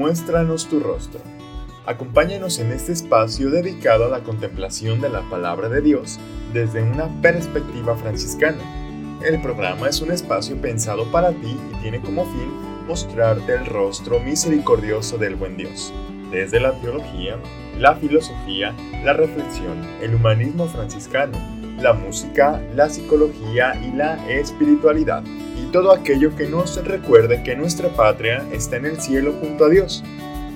Muéstranos tu rostro. Acompáñanos en este espacio dedicado a la contemplación de la palabra de Dios desde una perspectiva franciscana. El programa es un espacio pensado para ti y tiene como fin mostrarte el rostro misericordioso del buen Dios, desde la teología, la filosofía, la reflexión, el humanismo franciscano, la música, la psicología y la espiritualidad, todo aquello que nos recuerde que nuestra patria está en el cielo junto a Dios.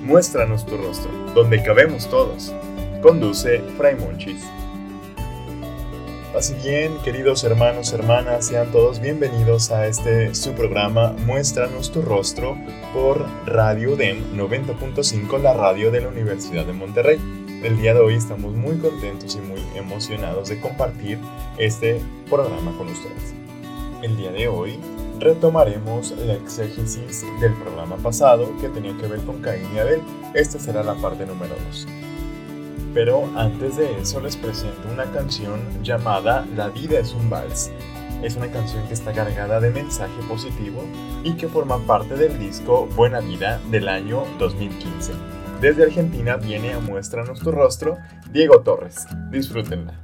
Muéstranos tu rostro, donde cabemos todos. Conduce Fray Monchis. Así bien, queridos hermanos, hermanas, sean todos bienvenidos a este su programa Muéstranos tu rostro por Radio DEM 90.5, la radio de la Universidad de Monterrey. El día de hoy estamos muy contentos y muy emocionados de compartir este programa con ustedes. El día de hoy retomaremos la exégesis del programa pasado que tenía que ver con Caín y Abel. Esta será la parte número 2. Pero antes de eso les presento una canción llamada La vida es un vals. Es una canción que está cargada de mensaje positivo y que forma parte del disco Buena Vida del año 2015. Desde Argentina viene a Muestra Nuestro Rostro Diego Torres. Disfrútenla.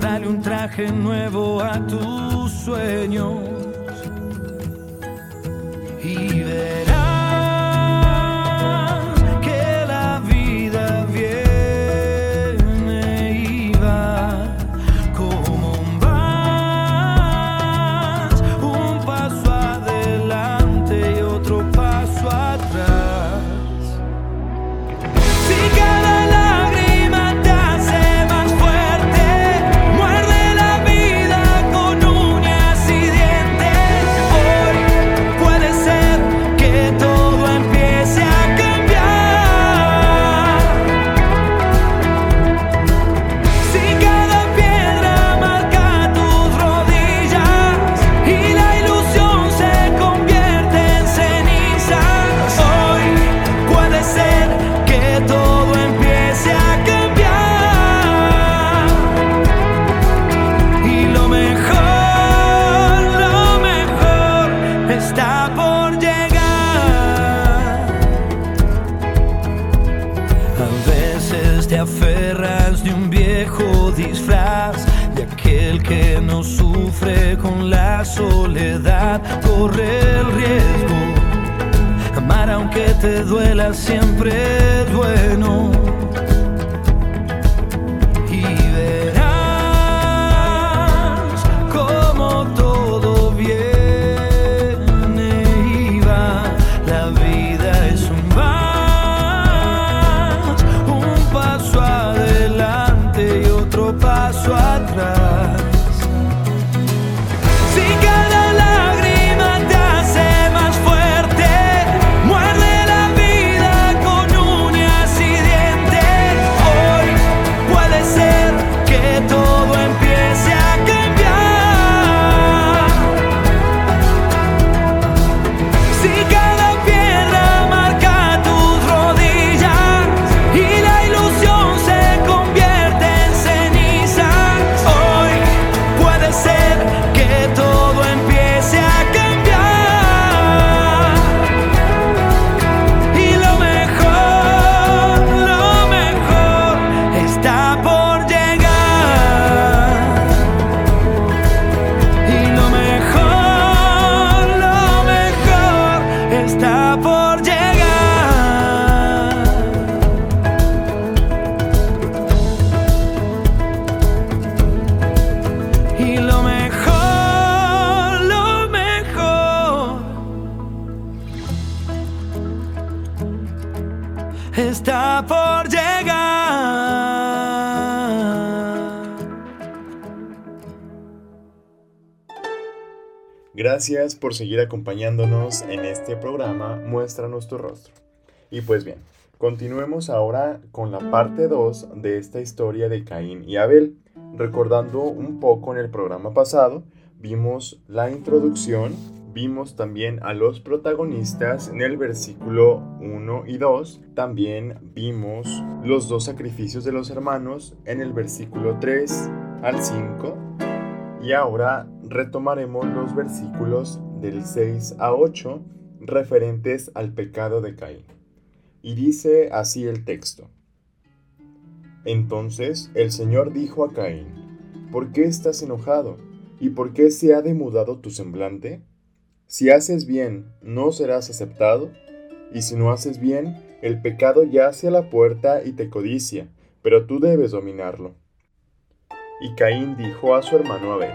Dale un traje nuevo a tus sueños y verás. duela siempre es bueno. Gracias por seguir acompañándonos en este programa Muéstranos tu rostro. Y pues bien, continuemos ahora con la parte 2 de esta historia de Caín y Abel. Recordando un poco en el programa pasado, vimos la introducción, vimos también a los protagonistas en el versículo 1 y 2, también vimos los dos sacrificios de los hermanos en el versículo 3 al 5 y ahora retomaremos los versículos del 6 a 8 referentes al pecado de Caín. Y dice así el texto. Entonces el Señor dijo a Caín, ¿por qué estás enojado? ¿Y por qué se ha demudado tu semblante? Si haces bien, no serás aceptado, y si no haces bien, el pecado yace a la puerta y te codicia, pero tú debes dominarlo. Y Caín dijo a su hermano Abel,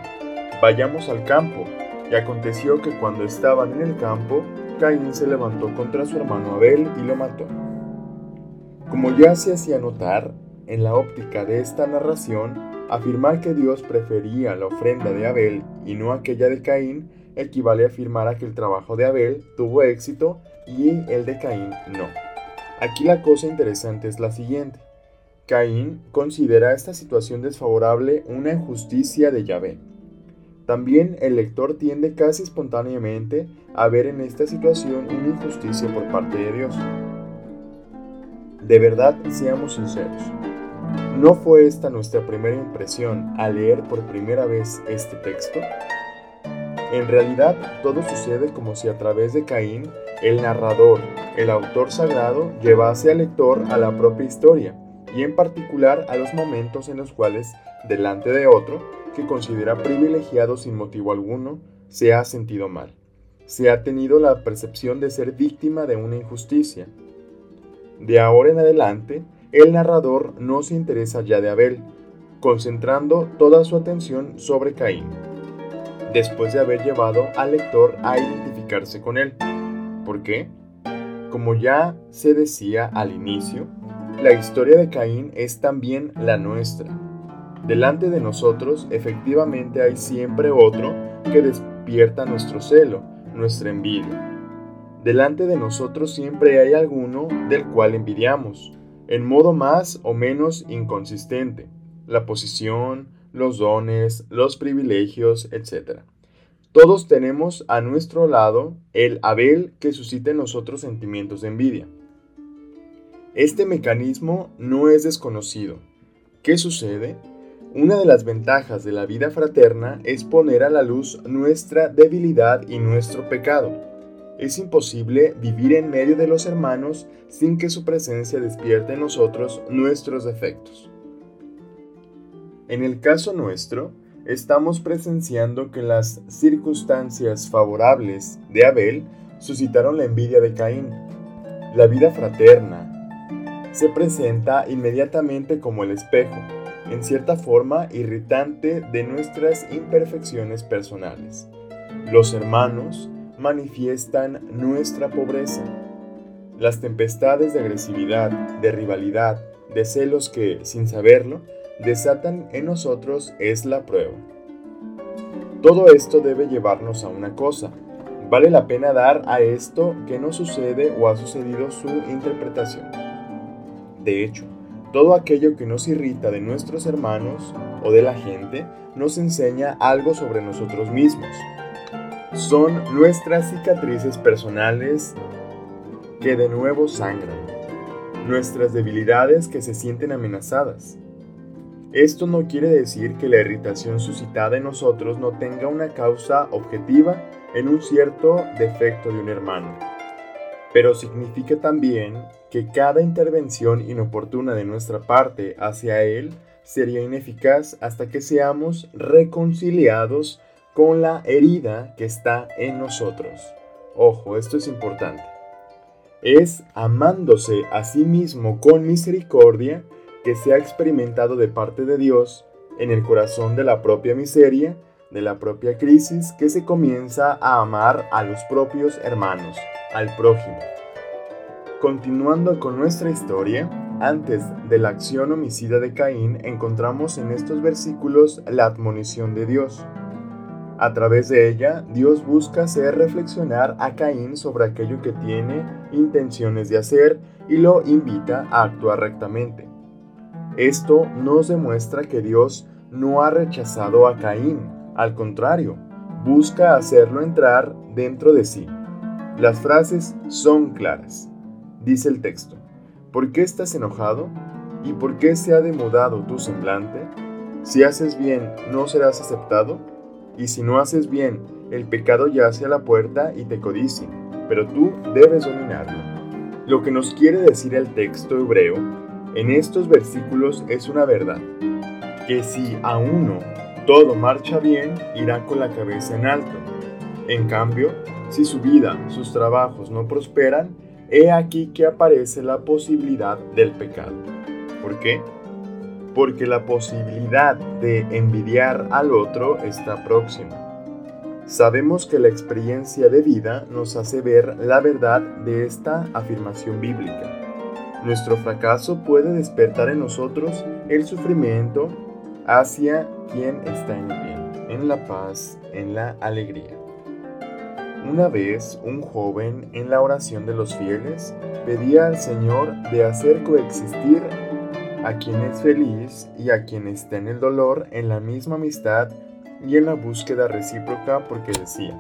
Vayamos al campo. Y aconteció que cuando estaban en el campo, Caín se levantó contra su hermano Abel y lo mató. Como ya se hacía notar, en la óptica de esta narración, afirmar que Dios prefería la ofrenda de Abel y no aquella de Caín equivale a afirmar que el trabajo de Abel tuvo éxito y el de Caín no. Aquí la cosa interesante es la siguiente. Caín considera esta situación desfavorable una injusticia de Yahvé. También el lector tiende casi espontáneamente a ver en esta situación una injusticia por parte de Dios. De verdad, seamos sinceros. ¿No fue esta nuestra primera impresión al leer por primera vez este texto? En realidad, todo sucede como si a través de Caín, el narrador, el autor sagrado, llevase al lector a la propia historia, y en particular a los momentos en los cuales, delante de otro, que considera privilegiado sin motivo alguno, se ha sentido mal. Se ha tenido la percepción de ser víctima de una injusticia. De ahora en adelante, el narrador no se interesa ya de Abel, concentrando toda su atención sobre Caín, después de haber llevado al lector a identificarse con él. ¿Por qué? Como ya se decía al inicio, la historia de Caín es también la nuestra. Delante de nosotros efectivamente hay siempre otro que despierta nuestro celo, nuestra envidia. Delante de nosotros siempre hay alguno del cual envidiamos, en modo más o menos inconsistente, la posición, los dones, los privilegios, etc. Todos tenemos a nuestro lado el Abel que suscita en nosotros sentimientos de envidia. Este mecanismo no es desconocido. ¿Qué sucede? Una de las ventajas de la vida fraterna es poner a la luz nuestra debilidad y nuestro pecado. Es imposible vivir en medio de los hermanos sin que su presencia despierte en nosotros nuestros defectos. En el caso nuestro, estamos presenciando que las circunstancias favorables de Abel suscitaron la envidia de Caín. La vida fraterna se presenta inmediatamente como el espejo en cierta forma irritante de nuestras imperfecciones personales. Los hermanos manifiestan nuestra pobreza. Las tempestades de agresividad, de rivalidad, de celos que, sin saberlo, desatan en nosotros es la prueba. Todo esto debe llevarnos a una cosa. Vale la pena dar a esto que no sucede o ha sucedido su interpretación. De hecho, todo aquello que nos irrita de nuestros hermanos o de la gente nos enseña algo sobre nosotros mismos. Son nuestras cicatrices personales que de nuevo sangran, nuestras debilidades que se sienten amenazadas. Esto no quiere decir que la irritación suscitada en nosotros no tenga una causa objetiva en un cierto defecto de un hermano, pero significa también que cada intervención inoportuna de nuestra parte hacia Él sería ineficaz hasta que seamos reconciliados con la herida que está en nosotros. Ojo, esto es importante. Es amándose a sí mismo con misericordia que se ha experimentado de parte de Dios en el corazón de la propia miseria, de la propia crisis, que se comienza a amar a los propios hermanos, al prójimo. Continuando con nuestra historia, antes de la acción homicida de Caín encontramos en estos versículos la admonición de Dios. A través de ella, Dios busca hacer reflexionar a Caín sobre aquello que tiene intenciones de hacer y lo invita a actuar rectamente. Esto nos demuestra que Dios no ha rechazado a Caín, al contrario, busca hacerlo entrar dentro de sí. Las frases son claras. Dice el texto, ¿por qué estás enojado? ¿Y por qué se ha demudado tu semblante? Si haces bien, ¿no serás aceptado? Y si no haces bien, el pecado yace a la puerta y te codicia, pero tú debes dominarlo. Lo que nos quiere decir el texto hebreo en estos versículos es una verdad, que si a uno todo marcha bien, irá con la cabeza en alto. En cambio, si su vida, sus trabajos no prosperan, he aquí que aparece la posibilidad del pecado. ¿Por qué? Porque la posibilidad de envidiar al otro está próxima. Sabemos que la experiencia de vida nos hace ver la verdad de esta afirmación bíblica. Nuestro fracaso puede despertar en nosotros el sufrimiento hacia quien está en bien, en la paz, en la alegría. Una vez un joven en la oración de los fieles pedía al Señor de hacer coexistir a quien es feliz y a quien está en el dolor en la misma amistad y en la búsqueda recíproca porque decía,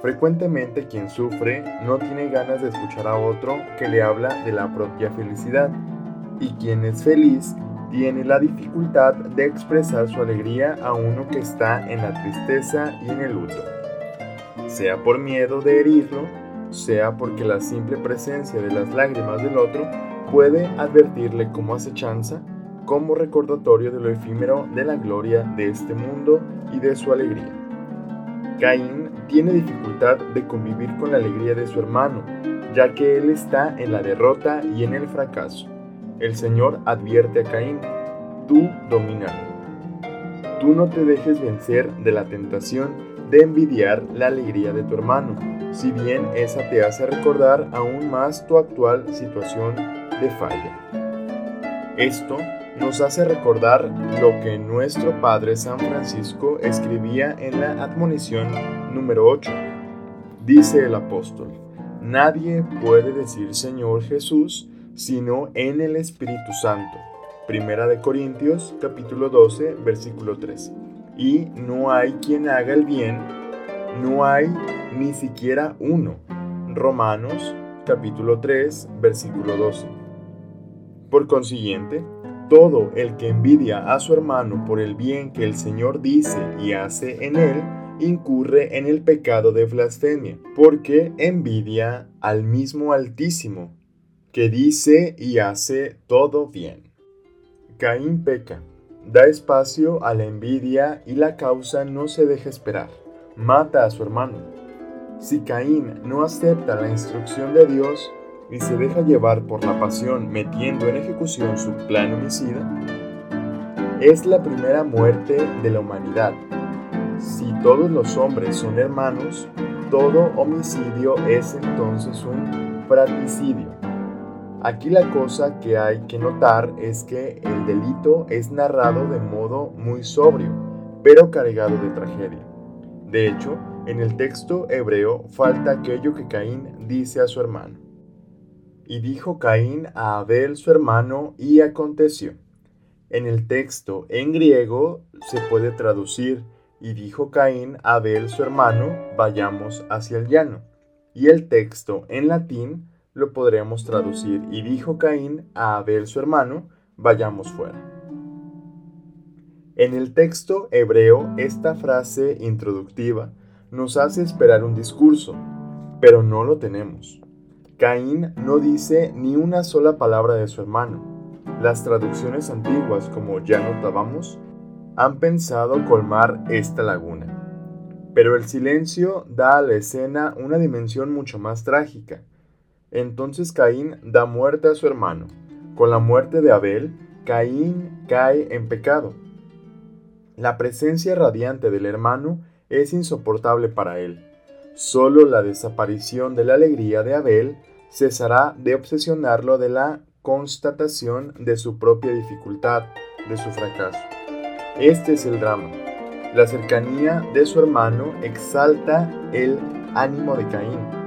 frecuentemente quien sufre no tiene ganas de escuchar a otro que le habla de la propia felicidad y quien es feliz tiene la dificultad de expresar su alegría a uno que está en la tristeza y en el luto, sea por miedo de herirlo, sea porque la simple presencia de las lágrimas del otro puede advertirle como acechanza, como recordatorio de lo efímero de la gloria de este mundo y de su alegría. Caín tiene dificultad de convivir con la alegría de su hermano, ya que él está en la derrota y en el fracaso. El Señor advierte a Caín, tú domínalo. Tú no te dejes vencer de la tentación de envidiar la alegría de tu hermano, si bien esa te hace recordar aún más tu actual situación de falla. Esto nos hace recordar lo que nuestro Padre San Francisco escribía en la admonición número 8. Dice el apóstol, nadie puede decir Señor Jesús sino en el Espíritu Santo. Primera de Corintios capítulo 12 versículo 3. Y no hay quien haga el bien, no hay ni siquiera uno. Romanos capítulo 3 versículo 12. Por consiguiente, todo el que envidia a su hermano por el bien que el Señor dice y hace en él, incurre en el pecado de blasfemia, porque envidia al mismo Altísimo, que dice y hace todo bien. Caín peca, da espacio a la envidia y la causa no se deja esperar, mata a su hermano. Si Caín no acepta la instrucción de Dios, y se deja llevar por la pasión metiendo en ejecución su plan homicida, es la primera muerte de la humanidad. Si todos los hombres son hermanos, todo homicidio es entonces un fraticidio. Aquí la cosa que hay que notar es que el delito es narrado de modo muy sobrio, pero cargado de tragedia. De hecho, en el texto hebreo falta aquello que Caín dice a su hermano. Y dijo Caín a Abel su hermano, y aconteció. En el texto en griego se puede traducir, y dijo Caín a Abel su hermano, vayamos hacia el llano. Y el texto en latín lo podremos traducir, y dijo Caín a Abel su hermano, vayamos fuera. En el texto hebreo, esta frase introductiva nos hace esperar un discurso, pero no lo tenemos. Caín no dice ni una sola palabra de su hermano. Las traducciones antiguas, como ya notábamos, han pensado colmar esta laguna. Pero el silencio da a la escena una dimensión mucho más trágica. Entonces Caín da muerte a su hermano. Con la muerte de Abel, Caín cae en pecado. La presencia radiante del hermano es insoportable para él. Solo la desaparición de la alegría de Abel cesará de obsesionarlo de la constatación de su propia dificultad, de su fracaso. Este es el drama. La cercanía de su hermano exalta el ánimo de Caín.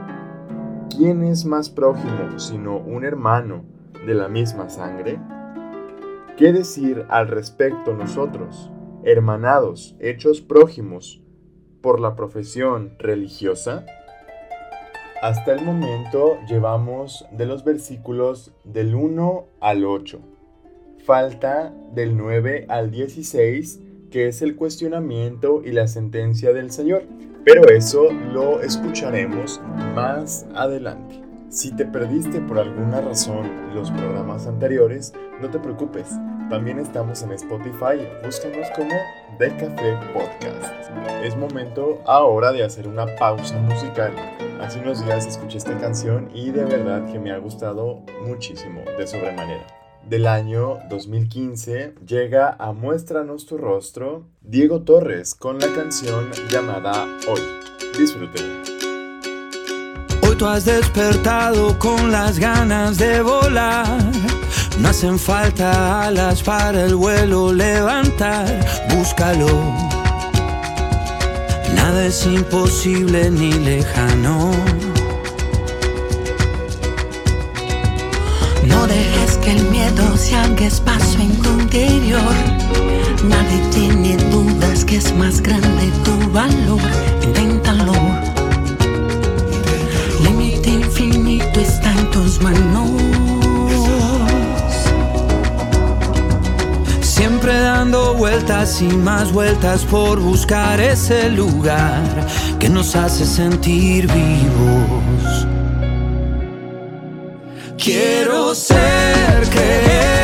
¿Quién es más prójimo sino un hermano de la misma sangre? ¿Qué decir al respecto nosotros, hermanados, hechos prójimos por la profesión religiosa? Hasta el momento llevamos de los versículos del 1 al 8. Falta del 9 al 16, que es el cuestionamiento y la sentencia del Señor. Pero eso lo escucharemos más adelante. Si te perdiste por alguna razón los programas anteriores, no te preocupes. También estamos en Spotify. Búscanos como The Café Podcast. Es momento ahora de hacer una pausa musical. Hace unos días escuché esta canción y de verdad que me ha gustado muchísimo, de sobremanera. Del año 2015 llega a Muéstranos tu rostro Diego Torres con la canción llamada Hoy. Disfrútenla. Hoy tú has despertado con las ganas de volar. No hacen falta alas para el vuelo levantar. Búscalo. Nada es imposible ni lejano. Se haga espacio en tu interior. Nadie tiene dudas que es más grande tu valor. Inténtalo. Límite infinito está en tus manos. Siempre dando vueltas y más vueltas por buscar ese lugar que nos hace sentir vivos. Quiero ser, creer,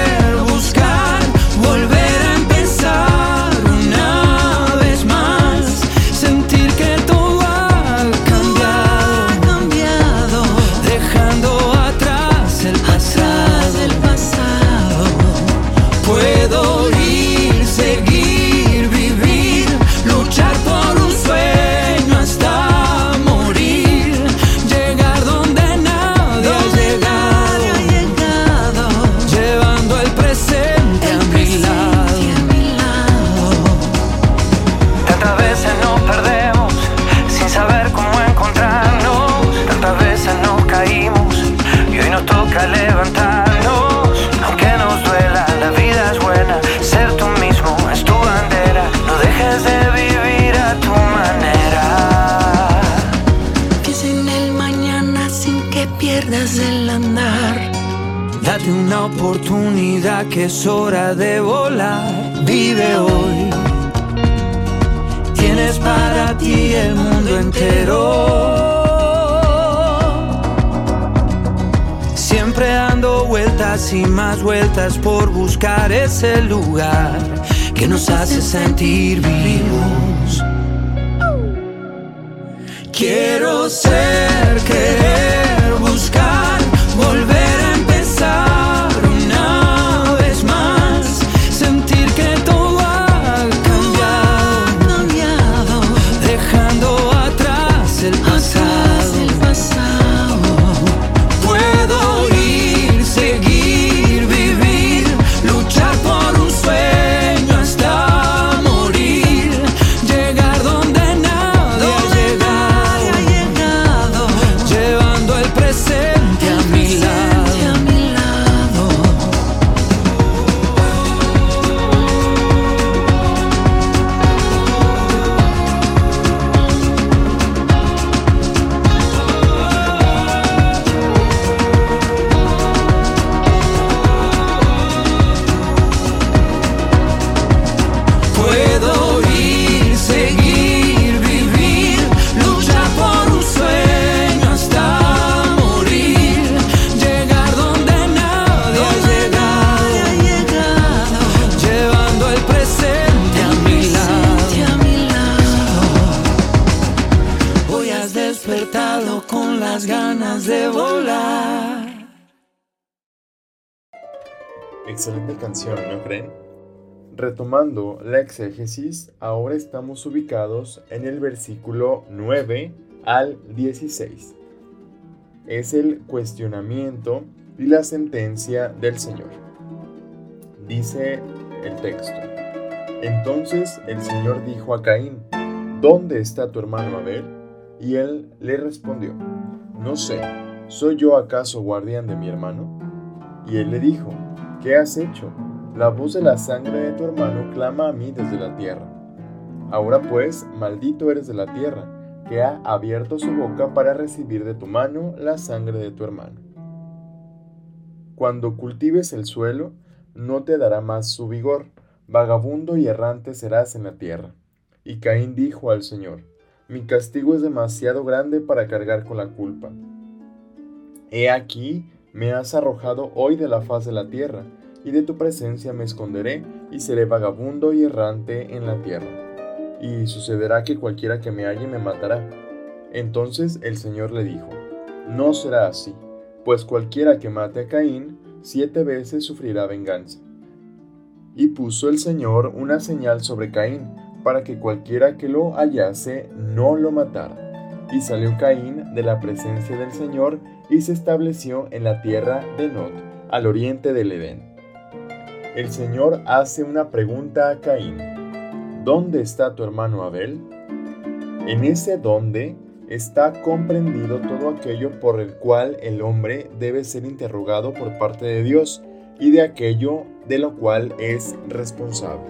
es hora de volar, vive hoy. Tienes para ti el mundo entero. Siempre dando vueltas y más vueltas por buscar ese lugar que nos hace sentir vivos. Excelente canción, ¿no creen? Retomando la exégesis, ahora estamos ubicados en el versículo 9 al 16. Es el cuestionamiento y la sentencia del Señor. Dice el texto. Entonces el Señor dijo a Caín, ¿Dónde está tu hermano Abel? Y él le respondió, No sé, ¿soy yo acaso guardián de mi hermano? Y él le dijo, ¿qué has hecho? La voz de la sangre de tu hermano clama a mí desde la tierra. Ahora pues, maldito eres de la tierra, que ha abierto su boca para recibir de tu mano la sangre de tu hermano. Cuando cultives el suelo, no te dará más su vigor, vagabundo y errante serás en la tierra. Y Caín dijo al Señor, mi castigo es demasiado grande para cargar con la culpa. He aquí, me has arrojado hoy de la faz de la tierra, y de tu presencia me esconderé, y seré vagabundo y errante en la tierra y sucederá que cualquiera que me halle me matará. Entonces el Señor le dijo, No será así, pues cualquiera que mate a Caín, siete veces sufrirá venganza. Y puso el Señor una señal sobre Caín, para que cualquiera que lo hallase no lo matara. Y salió Caín de la presencia del Señor y se estableció en la tierra de Nod, al oriente del Edén. El Señor hace una pregunta a Caín. ¿Dónde está tu hermano Abel? En ese dónde está comprendido todo aquello por el cual el hombre debe ser interrogado por parte de Dios y de aquello de lo cual es responsable.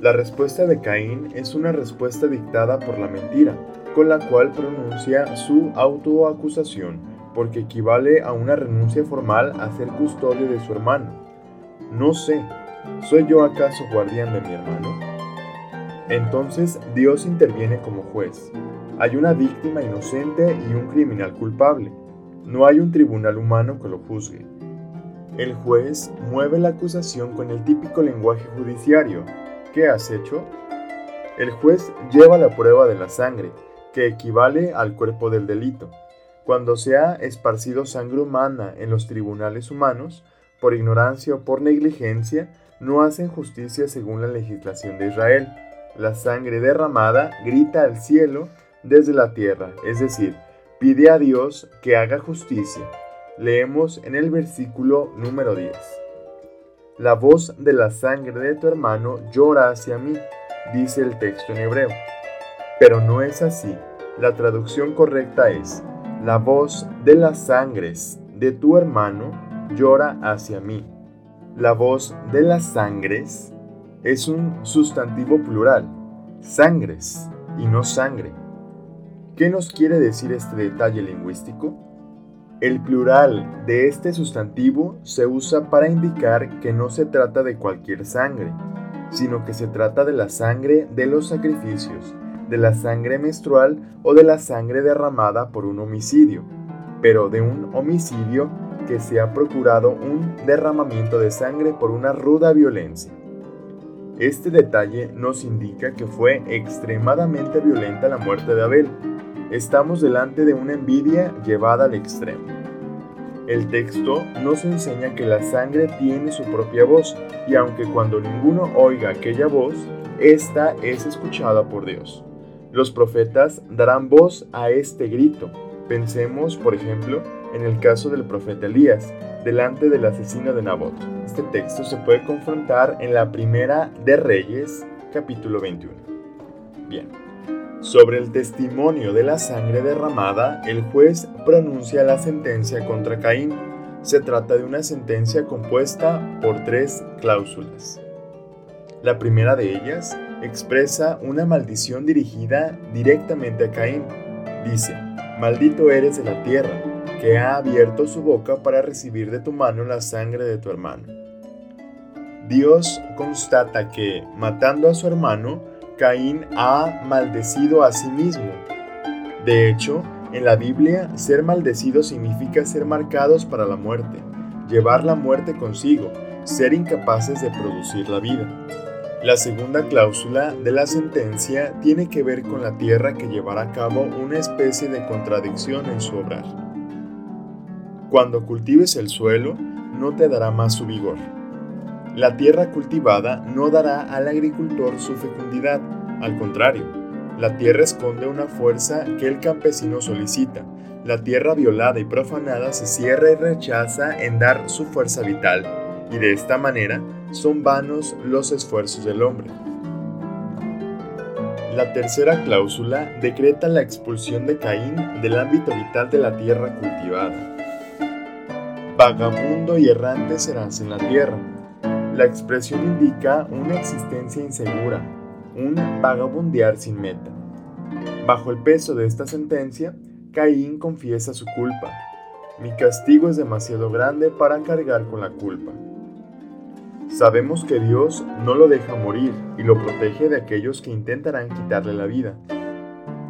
La respuesta de Caín es una respuesta dictada por la mentira, con la cual pronuncia su autoacusación, porque equivale a una renuncia formal a ser custodio de su hermano. No sé, ¿soy yo acaso guardián de mi hermano? Entonces Dios interviene como juez. Hay una víctima inocente y un criminal culpable. No hay un tribunal humano que lo juzgue. El juez mueve la acusación con el típico lenguaje judiciario. ¿Qué has hecho? El juez lleva la prueba de la sangre, que equivale al cuerpo del delito. Cuando se ha esparcido sangre humana en los tribunales humanos, por ignorancia o por negligencia, no hacen justicia según la legislación de Israel la sangre derramada grita al cielo desde la tierra, es decir, pide a Dios que haga justicia. Leemos en el versículo número 10. La voz de la sangre de tu hermano llora hacia mí, dice el texto en hebreo. Pero no es así. La traducción correcta es, la voz de las sangres de tu hermano llora hacia mí. La voz de las sangres es un sustantivo plural, sangres y no sangre. ¿Qué nos quiere decir este detalle lingüístico? El plural de este sustantivo se usa para indicar que no se trata de cualquier sangre, sino que se trata de la sangre de los sacrificios, de la sangre menstrual o de la sangre derramada por un homicidio, pero de un homicidio que se ha procurado un derramamiento de sangre por una ruda violencia. Este detalle nos indica que fue extremadamente violenta la muerte de Abel. Estamos delante de una envidia llevada al extremo. El texto nos enseña que la sangre tiene su propia voz y aunque cuando ninguno oiga aquella voz, esta es escuchada por Dios. Los profetas darán voz a este grito. Pensemos, por ejemplo, en el caso del profeta Elías, delante del asesino de Nabot. Este texto se puede confrontar en la primera de Reyes, capítulo 21. Bien. Sobre el testimonio de la sangre derramada, el juez pronuncia la sentencia contra Caín. Se trata de una sentencia compuesta por tres cláusulas. La primera de ellas expresa una maldición dirigida directamente a Caín. Dice, maldito eres de la tierra que ha abierto su boca para recibir de tu mano la sangre de tu hermano. Dios constata que, matando a su hermano, Caín ha maldecido a sí mismo. De hecho, en la Biblia, ser maldecido significa ser marcados para la muerte, llevar la muerte consigo, ser incapaces de producir la vida. La segunda cláusula de la sentencia tiene que ver con la tierra que llevará a cabo una especie de contradicción en su obrar. Cuando cultives el suelo, no te dará más su vigor. La tierra cultivada no dará al agricultor su fecundidad, al contrario, la tierra esconde una fuerza que el campesino solicita. La tierra violada y profanada se cierra y rechaza en dar su fuerza vital, y de esta manera son vanos los esfuerzos del hombre. La tercera cláusula decreta la expulsión de Caín del ámbito vital de la tierra cultivada. Vagabundo y errante serás en la tierra. La expresión indica una existencia insegura, un vagabundear sin meta. Bajo el peso de esta sentencia, Caín confiesa su culpa. Mi castigo es demasiado grande para cargar con la culpa. Sabemos que Dios no lo deja morir y lo protege de aquellos que intentarán quitarle la vida.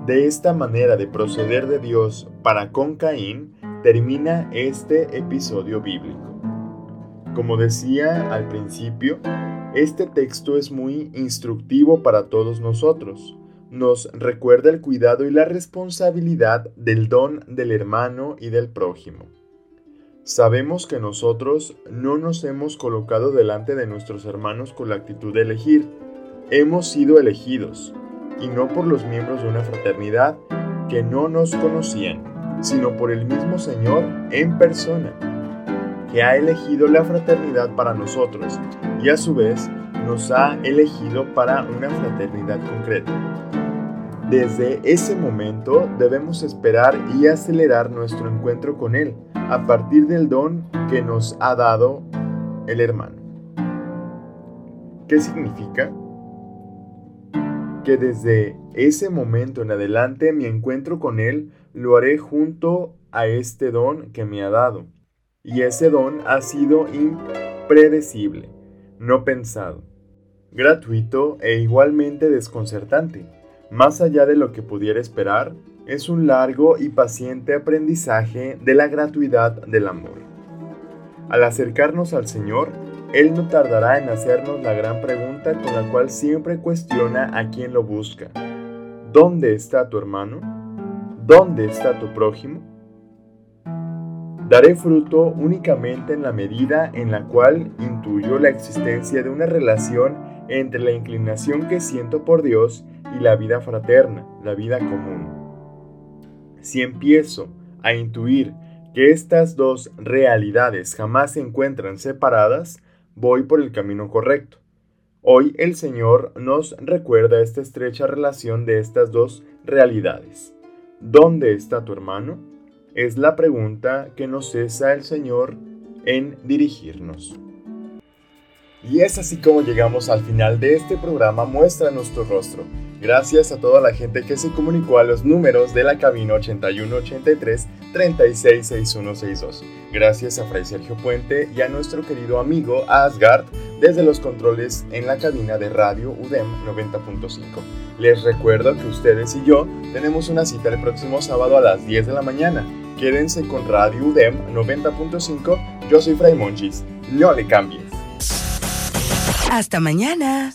De esta manera de proceder de Dios para con Caín, termina este episodio bíblico. Como decía al principio, este texto es muy instructivo para todos nosotros. Nos recuerda el cuidado y la responsabilidad del don del hermano y del prójimo. Sabemos que nosotros no nos hemos colocado delante de nuestros hermanos con la actitud de elegir. Hemos sido elegidos, y no por los miembros de una fraternidad que no nos conocían, sino por el mismo Señor en persona, que ha elegido la fraternidad para nosotros y a su vez nos ha elegido para una fraternidad concreta. Desde ese momento debemos esperar y acelerar nuestro encuentro con Él a partir del don que nos ha dado el hermano. ¿Qué significa? Que desde ese momento en adelante mi encuentro con Él lo haré junto a este don que me ha dado. Y ese don ha sido impredecible, no pensado, gratuito e igualmente desconcertante. Más allá de lo que pudiera esperar, es un largo y paciente aprendizaje de la gratuidad del amor. Al acercarnos al Señor, Él no tardará en hacernos la gran pregunta con la cual siempre cuestiona a quien lo busca. ¿Dónde está tu hermano? ¿Dónde está tu prójimo? Daré fruto únicamente en la medida en la cual intuyo la existencia de una relación entre la inclinación que siento por Dios y la vida fraterna, la vida común. Si empiezo a intuir que estas dos realidades jamás se encuentran separadas, voy por el camino correcto. Hoy el Señor nos recuerda esta estrecha relación de estas dos realidades. ¿Dónde está tu hermano? Es la pregunta que nos cesa el Señor en dirigirnos. Y es así como llegamos al final de este programa Muestra nuestro rostro. Gracias a toda la gente que se comunicó a los números de la cabina 8183 366162. Gracias a Fray Sergio Puente y a nuestro querido amigo Asgard desde los controles en la cabina de radio UDEM 90.5. Les recuerdo que ustedes y yo tenemos una cita el próximo sábado a las 10 de la mañana. Quédense con Radio UDEM 90.5. Yo soy Fray Monchis. No le cambies. Hasta mañana.